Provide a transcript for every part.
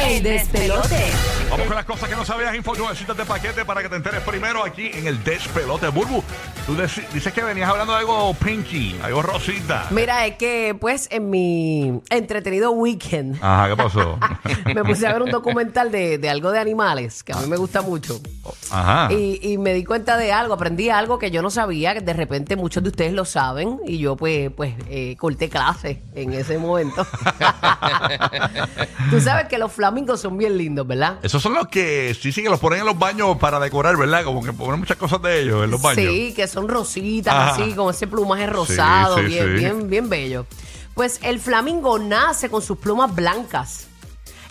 El despelote. Vamos con las cosas que no sabías, informaciones de paquete para que te enteres primero aquí en el Despelote. Burbu, tú dices que venías hablando de algo pinky, algo rosita. Mira, es que pues en mi entretenido weekend Ajá, ¿qué pasó? me puse a ver un documental de, de algo de animales que a mí me gusta mucho. Ajá. Y, y me di cuenta de algo, aprendí algo que yo no sabía, que de repente muchos de ustedes lo saben y yo pues, pues eh, corté clase en ese momento. Tú sabes que los flamingos son bien lindos, ¿verdad? Esos son los que sí, sí, que los ponen en los baños para decorar, ¿verdad? Como que ponen muchas cosas de ellos en los baños. Sí, que son rositas, Ajá. así, con ese plumaje rosado, sí, bien, sí. bien, bien bello. Pues el flamingo nace con sus plumas blancas.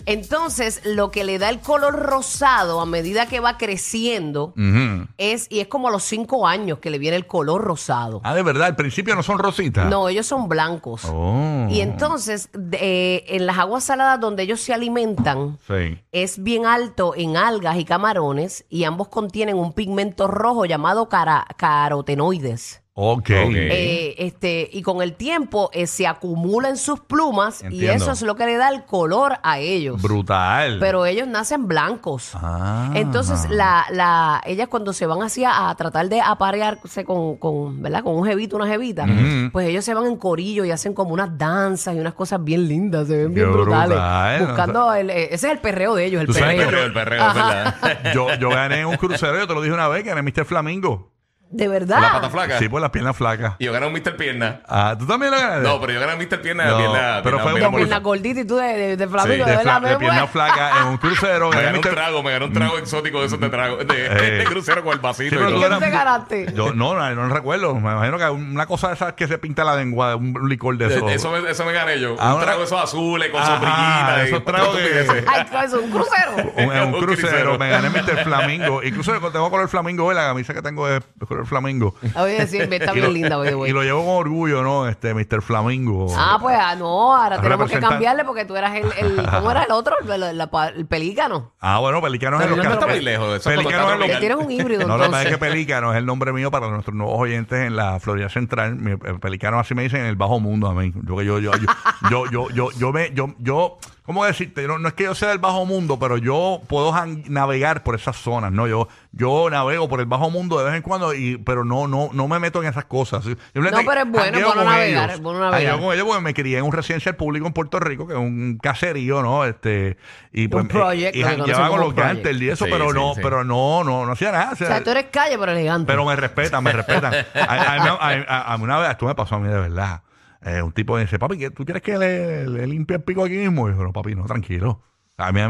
Entonces, lo que le da el color rosado a medida que va creciendo Ujú. es, y es como a los cinco años que le viene el color rosado. Ah, de verdad, al principio no son rositas. No, ellos son blancos. Oh. Y entonces, de- eh, en las aguas saladas donde ellos se alimentan, Sí. es bien alto en algas y camarones y ambos contienen un pigmento rojo llamado cara- carotenoides. Ok. Eh, este, y con el tiempo eh, se acumula en sus plumas y Entiendo. eso es lo que le da el color a ellos. Brutal. Pero ellos nacen blancos. Ah. Entonces, la, la, ellas cuando se van así a, a tratar de aparearse con, con, ¿verdad? con un jevito, una jevita, pues ellos se van en corillo y hacen como unas danzas y unas cosas bien lindas, se ven Qué bien brutales. brutal. Buscando, el, eh, ese es el perreo de ellos, el Tú sabes perreo. que yo- El perreo, Ajá. ¿verdad? yo, yo gané en un crucero, yo te lo dije una vez, gané Mr. Flamingo. De verdad. La pata flaca. Sí, por las piernas flacas. Y yo gané un Mr. Pierna. Ah, ¿tú también lo ganaste? No, pero yo gané un Mr. Pierna No, de pierna. pero pierna- fue pierna un- Con la gordita y tú de, de, de Sí, de de, verdad. fla- de me pierna muero. flaca en un crucero. Me gané gané un Mr. trago, me gané un trago exótico de esos de trago. De, de Eh. crucero con el vasito. Sí, y pero todo. tú ¿Qué eras- te ganaste? Yo no, no, no recuerdo. Me imagino que una cosa de esas que se pinta la lengua, un licor de eso. De- Eso me, eso me gané yo. Ah, un una- trago de esos azules con Ajá, sombrillita. y- esos tragos que-. Ay, ¿qué es eso? ¿Un crucero? Un, en un Un crucero, crucero. me gané Mr. Flamingo. Incluso tengo color flamingo hoy, la camisa que tengo es color flamingo. Oye, sí, está Y lo- bien linda, by the way. Y lo llevo con orgullo, ¿no? Este, Mr. Flamingo. Ah, pues ah, no, ahora tenemos que cambiarle porque tú eras el, el ¿cómo era el otro? El, el- la- el pelícano. Ah, bueno, Pelícano es Pero los yo no muy lejos de eso, Pelícano es Que tienes un híbrido, No, lo que pasa es entonces. que Pelícano es el nombre mío para nuestros nuevos oyentes en la Florida Central. Mi- eh, Pelícano así me dicen en el bajo mundo a mí. Yo que yo, yo, yo, yo, yo, yo, yo me, yo, yo, ¿cómo decirte? No, no es que yo sea del bajo mundo, pero yo puedo navegar por esas zonas, ¿no? Yo, yo navego por el bajo mundo de vez en cuando, y, pero no, no, no me meto en esas cosas. No, pero es bueno, bueno navegar, ellos. es bueno navegar. Con ellos porque me crié en un residencial público en Puerto Rico, que es un caserío, ¿no? Este, y pues, project, y, y jangueaba con los gangsters y eso, Sí, pero sí, no, sí. pero no, no, no hacía nada. o O sea, sea, tú eres calle, pero elegante. pero me respetan, me respetan. A, a- a- a- a mí una vez, esto me pasó a mí de verdad. Eh, un tipo dice, papi, ¿qué- ¿tú quieres que le, le limpie el pico aquí mismo? Y yo, no, papi, no, tranquilo. A mí, a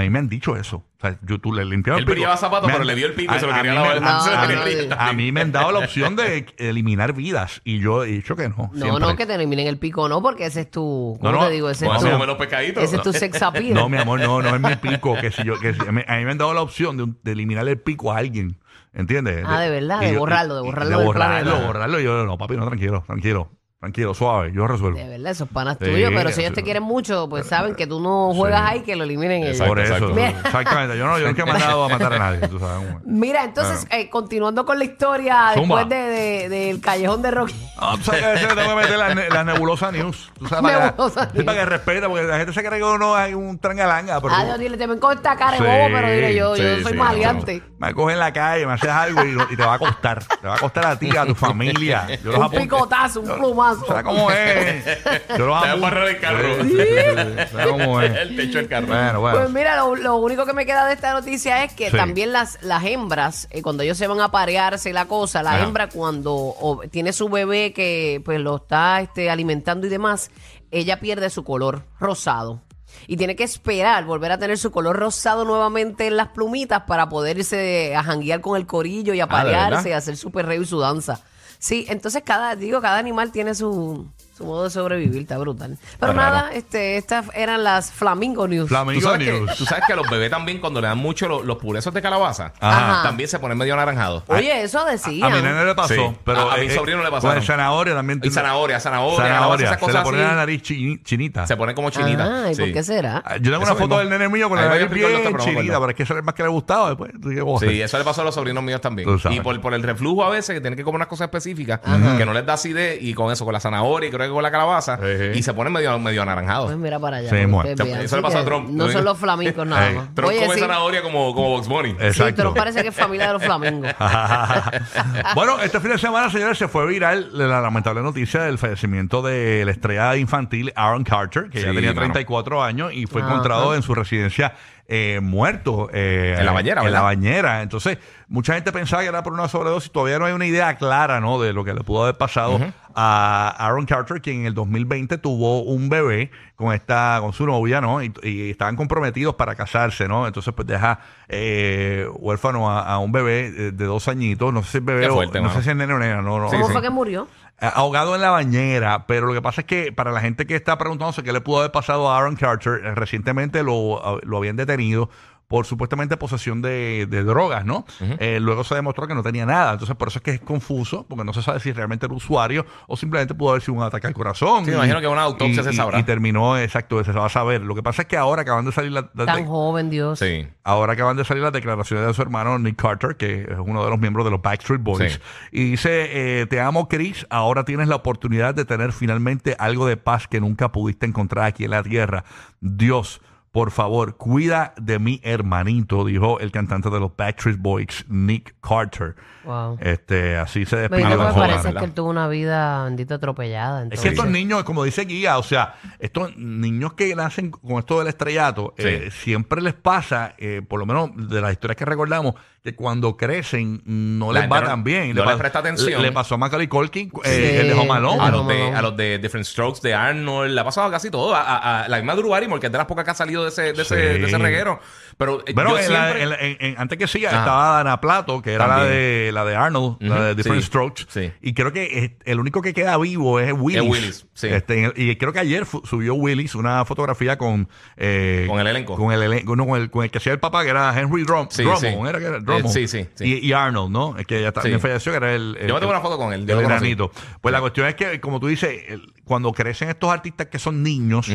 mí me han dicho eso. O sea, yo, tú le limpias el Él pico. llevaba zapatos, Me han- pero le dio el pico y a- se lo quería mí lavar. No. A mí me han dado la opción de eliminar vidas y yo he dicho que no. no, siempre. no, que te eliminen el pico, no, porque ese es tu. ¿Cómo No, no. te digo? Ese es tu, comen los pescaditos. ese es tu sex appeal. No, mi amor, no, no es mi pico. Que si yo, que si- a mí a mí me han dado la opción de, de eliminar el pico a alguien. ¿Entiendes? Ah, de verdad, de yo- borrarlo, de borrarlo De borrarlo, planeta. borrarlo. Y yo, no, papi, no, tranquilo, tranquilo, tranquilo, suave, yo resuelvo. De verdad, esos panas Sí, tuyos, pero si ellos sí. te quieren mucho, pues saben que tú no juegas ahí, que lo eliminen ellos. Exacto, Por eso, exacto. Mira. exactamente. Yo no, yo nunca he mandado a matar a nadie, tú sabes. es. Mira, entonces, eh, continuando con la historia Zumba. después de, de- del callejón de Rocky. No, tú sabes que a veces le tengo que meter la, ne- news. Tú sabes, para, Nebulosa que, sí, news. para que respeta, porque la gente se cree que uno hay un trangalanga. Pero Ah, Dios, dile, te ven con esta cara de Sí, bobo, pero dile yo, yo sí, soy sí, maleante. me coges en la calle, me haces algo y, y te va a costar. Te va a costar a ti, a tu familia. Yo los Un apunto. picotazo, un plumazo. ¿Sabes cómo es? Yo los Te el carro. Sí, sí, sí. ¿Sabes cómo es? El techo del carro. Bueno, bueno. Pues mira, lo, lo único que me queda de esta noticia es que Sí. también las, las hembras, eh, cuando ellos se van a parearse y la cosa, la Ajá. hembra cuando o, tiene su bebé que pues lo está este, alimentando y demás, ella pierde su color rosado. Y tiene que esperar volver a tener su color rosado nuevamente en las plumitas para poder irse a janguear con el corillo y a Ah, y hacer su perreo y su danza. Sí, entonces cada, digo, cada animal tiene su, su modo de sobrevivir, está brutal. Pero Está nada, raro. este, estas eran las Flamingo News. ¿Tú Flamingo sabes, que, News. tú sabes que a los bebés también cuando le dan mucho lo- los purezos de calabaza, Ajá. también se ponen medio anaranjados. Oye, eso decía. A mi nene le pasó, Sí. pero A- a mi eh, sobrino le Con pasaron. el zanahoria también. Y zanahoria, zanahoria, Zanahoria. calabaza, esas Se le cosas pone así. la nariz chi- chinita. Se pone como chinita. Ay, sí. ¿por qué será? Ah, Yo tengo Eso una foto mismo. del nene mío con la me nariz explicó el bien doctor, pero no me chinita, acuerdo. pero es que eso es el más que le gustaba. Después, tú dices, "Oh". Sí, eso le pasó a los sobrinos míos también. Tú sabes. Y por, por el reflujo a veces, que tienen que comer unas cosas específicas, que no les da acidez, y con eso, con la zanahoria, y creo creo que con la calabaza, Sí, sí. y se pone medio, medio anaranjado. Pues mira para allá. Sí, muerte. ustedes vean. Eso le pasó a Trump. No son los flamingos nada Ey, más. Trump Oye, come sí. zanahoria como, como Box Bunny. Sí, Exacto. Trump parece que es familia de los flamingos. bueno, este fin de semana, señores, se fue viral la lamentable noticia del fallecimiento de la estrella infantil Aaron Carter, que ya Sí, tenía mano. 34 años y fue Ajá. encontrado en su residencia eh, muerto. eh, En la bañera, En la bañera. Entonces, mucha gente pensaba que era por una sobredosis. Todavía no hay una idea clara, ¿no? De lo que le pudo haber pasado a Aaron Carter, quien en el 2020 tuvo un bebé con esta, con su novia, ¿no? Y, y estaban comprometidos para casarse, ¿no? Entonces, pues deja eh, huérfano a, a un bebé eh, de dos añitos. No sé si es bebé Qué o- no mano. sé si es nene o nena, no, no. ¿Cómo sí. fue que murió? Eh, ahogado en la bañera, pero lo que pasa es que para la gente que está preguntándose qué le pudo haber pasado a Aaron Carter, eh, recientemente lo, lo habían detenido por supuestamente posesión de, de drogas, ¿no? Eh, luego se demostró que no tenía nada, entonces por eso es que es confuso, porque no se sabe si realmente era usuario o simplemente pudo haber sido un ataque al corazón. Sí, me imagino que una autopsia y- se y- sabrá. Y terminó, exacto, se va a saber. Lo que pasa es que ahora acaban de salir la- la- Tan joven, Dios. Sí. Ahora acaban de salir las declaraciones de su hermano Nick Carter, que es uno de los miembros de los Backstreet Boys. Sí. Y dice, eh, te amo Chris, ahora tienes la oportunidad de tener finalmente algo de paz que nunca pudiste encontrar aquí en la tierra. Dios, por favor, cuida de mi hermanito, dijo el cantante de los Backstreet Boys, Nick Carter. Wow. Este, así se Me, despidió. me la joven, parece que él tuvo una vida bendita atropellada. Es que estos niños, como dice Guía, o sea, estos niños que nacen con esto del estrellato, Sí. eh, siempre les pasa, eh, por lo menos de las historias que recordamos, que cuando crecen no La les va tan bien. no Le les pa- presta atención. Le, le pasó a Macaulay Culkin, eh, Sí, el de Home Alone. A el los, de, Home Alone. a los de Different Strokes, de Arnold, le ha pasado casi todo. A, a- a la misma Drew Barrymore, que es de las pocas que ha salido de ese, de ese, Sí. de ese reguero. Pero eh, Bueno, yo en la- siempre... en la- en- en- antes que siga, Ajá. estaba Dana Plato, que era la de, la de Arnold, la de Different sí. Strokes. Sí. Y creo que eh, el único que queda vivo es Willis. Es Willis, sí. Este, y creo que ayer subió Willis una fotografía con... eh, Con el elenco. Con el, elenco, no, con el, con el que hacía el papá, que era Henry Drum, Sí, Drummond. sí. Era que era Drummond. Eh, sí, sí. Y, y Arnold, ¿no? Es que ya también falleció, que era el... el- Yo me tengo el- una foto con él, El lo. Pues la cuestión es que, como tú dices, el- cuando crecen estos artistas que son niños,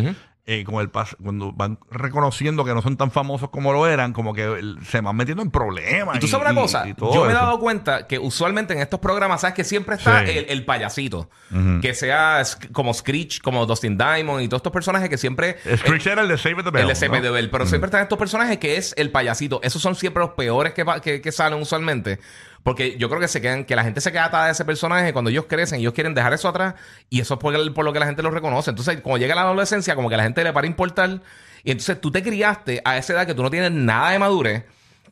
eh, con el pas- cuando van reconociendo que no son tan famosos como lo eran, como que se van metiendo en problemas. Y tú sabes una cosa, y yo me he dado cuenta que usualmente en estos programas, ¿sabes? Que siempre está Sí. el, el payasito. Que sea como Screech, como Dustin Diamond y todos estos personajes que siempre... Screech era el de Save the Bell. El de ¿no? CP de Bell, pero siempre están estos personajes que es el payasito. Esos son siempre los peores que, que salen usualmente. Porque yo creo que se quedan, que la gente se queda atada de ese personaje cuando ellos crecen, ellos quieren dejar eso atrás, y eso es por, el- por lo que la gente lo reconoce. Entonces, cuando llega la adolescencia, como que a la gente le para importar, y entonces tú te criaste a esa edad que tú no tienes nada de madurez,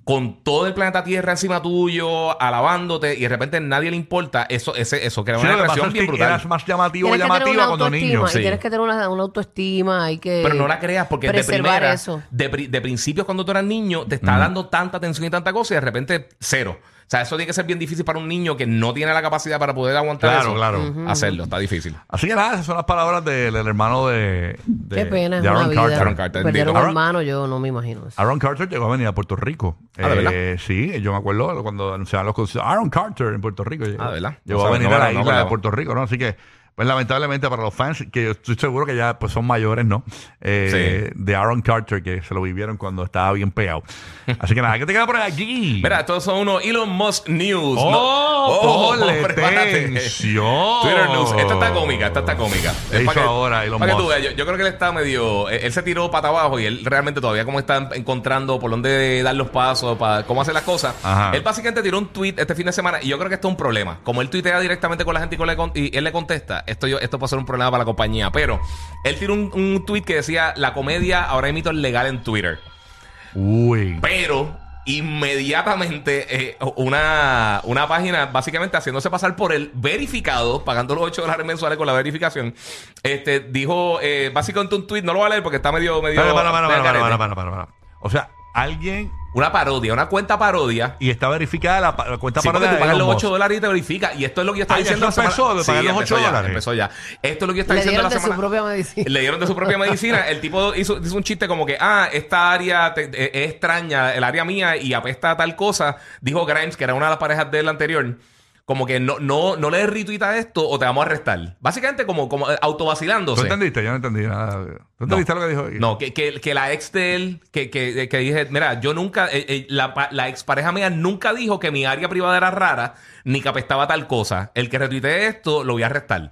con todo el planeta Tierra encima tuyo, alabándote, y de repente a nadie le importa, eso, ese, eso crea Sí, una depresión es bien brutal. eras más llamativo o Tienes que tener llamativa una cuando autoestima. niño. Sí. tienes que tener una, una autoestima. Hay que Pero no la creas porque de primera, eso. de, pri- de principios cuando tú eras niño, te está dando tanta atención y tanta cosa y de repente cero. O sea, eso tiene que ser bien difícil para un niño que no tiene la capacidad para poder aguantar Claro, eso. claro. Hacerlo, está difícil. Así que nada, esas son las palabras del, del hermano de, de, Qué pena, es de una Aaron vida. Carter. Aaron Carter, Perder un bendito. hermano, yo no me imagino eso. Aaron Carter llegó a venir a Puerto Rico. Ah, ¿de verdad? Eh, sí, yo me acuerdo cuando anunciaban los conciertos. Aaron Carter en Puerto Rico. Llegó, Ah, ¿de verdad? Llegó a venir no a la no de. Puerto Rico, ¿no? Así que, pues lamentablemente para los fans, que yo estoy seguro que ya pues, son mayores, ¿no? Eh, De Aaron Carter, que se lo vivieron cuando estaba bien pegado. Así que nada, ¿qué te queda por aquí? Mira, estos son unos Elon Musk News. ¡Oh! No- ponle prepárate. tensión! Twitter News. Esta está cómica, esta está cómica. ¿Qué Es para que- ahora Elon para que tú Musk? yo, yo creo que él está medio... Él, él se tiró para abajo y él realmente todavía como está encontrando por dónde dar los pasos, para cómo hacer las cosas. Ajá. Él básicamente tiró un tweet este fin de semana y yo creo que esto es un problema. Como él tuitea directamente con la gente y, con la- y él le contesta, esto, yo, esto puede ser un problema para la compañía. Pero él tiró un, un tweet que decía, la comedia ahora mismo es legal en Twitter. Uy. Pero inmediatamente eh, una, una página básicamente haciéndose pasar por el verificado, pagando los 8 dólares mensuales con la verificación, este dijo eh, básicamente un tweet, no lo voy a leer porque está medio... medio Para, para, para, medio para, carete. para, para, para, para. O sea, alguien Una parodia, una cuenta parodia. y está verificada la, pa- la cuenta Sí, porque tú pagas Elon los Musk. 8 dólares y te verifica. Y esto es lo que yo estaba Ah, ya diciendo eso la semana- empezó, de pagar los empezó 8 ya, dólares. Empezó ya. Esto es lo que yo estaba Le diciendo dieron la de su semana. propia medicina. Le dieron de su propia medicina. El tipo hizo, hizo un chiste como que, ah, esta área te- eh, es extraña, el área mía y apesta a tal cosa. Dijo Grimes, que era una de las parejas del anterior. Como que no, no, no le des retweet a esto o te vamos a arrestar. Básicamente como, como eh, ¿Tú autovacilándose. entendiste? Yo no entendí nada. ¿Tú entendiste lo que dijo? No, que, que, que la ex de él, que, que, que dije, mira, yo nunca, eh, eh, la, la ex pareja mía nunca dijo que mi área privada era rara, ni que apestaba tal cosa. El que retuitee esto, lo voy a arrestar.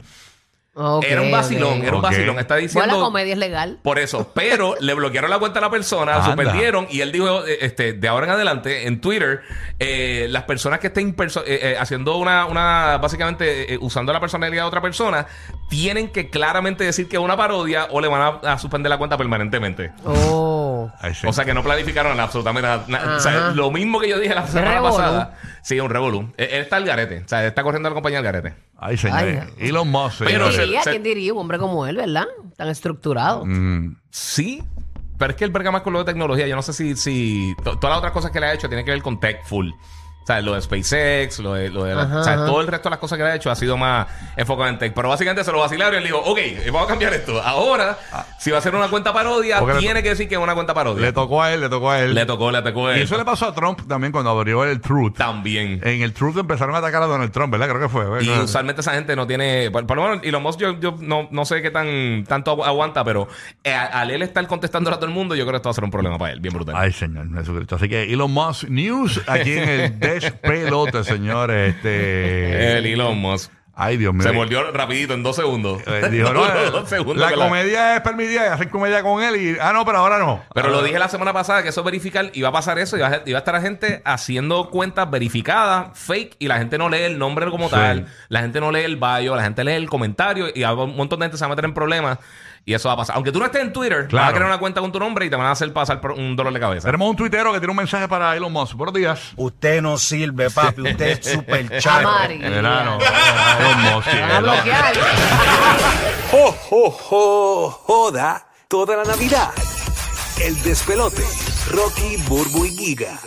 Era un vacilón, era un vacilón. Está Bueno, diciendo. la comedia es legal. Por eso, pero le bloquearon la cuenta a la persona, Anda. suspendieron y él dijo, eh, este, de ahora en adelante, en Twitter, eh, las personas que estén perso- eh, eh, haciendo una, una, básicamente eh, usando la personalidad de otra persona, tienen que claramente decir que es una parodia o le van a, a suspender la cuenta permanentemente. Oh. Ay. O sea que no planificaron absolutamente nada. na- o sea, Ajá. lo mismo que yo dije la semana revolú. pasada. Sí, un revolú. Él, él está al garete. O sea, está corriendo a la compañía al garete. Ay, señores. Elon Musk. Pero ¿Quién se- diría? se- ¿Quién diría? Un hombre como él, ¿verdad? Tan estructurado. Mm, Sí, pero es que él verga más con lo de tecnología. Yo no sé si, si to- todas las otras cosas que le ha hecho tienen que ver con tech full. O sea, lo de SpaceX, lo de, lo de la- Ajá, o sea, ajá. todo el resto de las cosas que le ha hecho ha sido más enfocado en tech. Pero básicamente se lo vacilaron y él dijo, ok, vamos a cambiar esto. Ahora, si va a ser una cuenta parodia, Porque le tiene que decir que es una cuenta parodia. le tocó a él, le tocó a él. Le tocó, le tocó y él. eso le pasó a Trump también cuando abrió el Truth. También. En el Truth empezaron a atacar a Donald Trump, ¿verdad? Creo que fue. Y ¿verdad? usualmente esa gente no tiene. Por, por lo menos, y los Musk yo, yo no, no sé qué tan tanto agu- aguanta, pero eh, al él estar contestando a todo el mundo, yo creo que esto va a ser un problema para él, bien brutal. Ay, señor Jesucristo. Así que Elon Musk News aquí en el despelote, señores. Este... El Elon Musk. Ay, Dios mío. Se mordió rapidito en dos segundos. Eh, dijo, no, Dos segundos la comedia es permitida y hacen comedia con él y... Ah, no, pero ahora no. Pero lo dije la semana pasada que eso es verificar, iba a pasar eso, iba a, iba a estar la gente haciendo cuentas verificadas, fake, y la gente no lee el nombre como Sí. tal, la gente no lee el bio, la gente lee el comentario, y un montón de gente se va a meter en problemas, y eso va a pasar. Aunque tú no estés en Twitter, vas Claro. a crear una cuenta con tu nombre y te van a hacer pasar por un dolor de cabeza. Tenemos un tuitero que tiene un mensaje para Elon Musk. Buenos días. Usted no sirve, papi. Usted es súper chato. Amari. Verano. Elon Musk. sí, Van a Elon- bloquear. ¡Jo, jo, jo! Joda toda la Navidad. El despelote. Rocky, Burbu y Giga.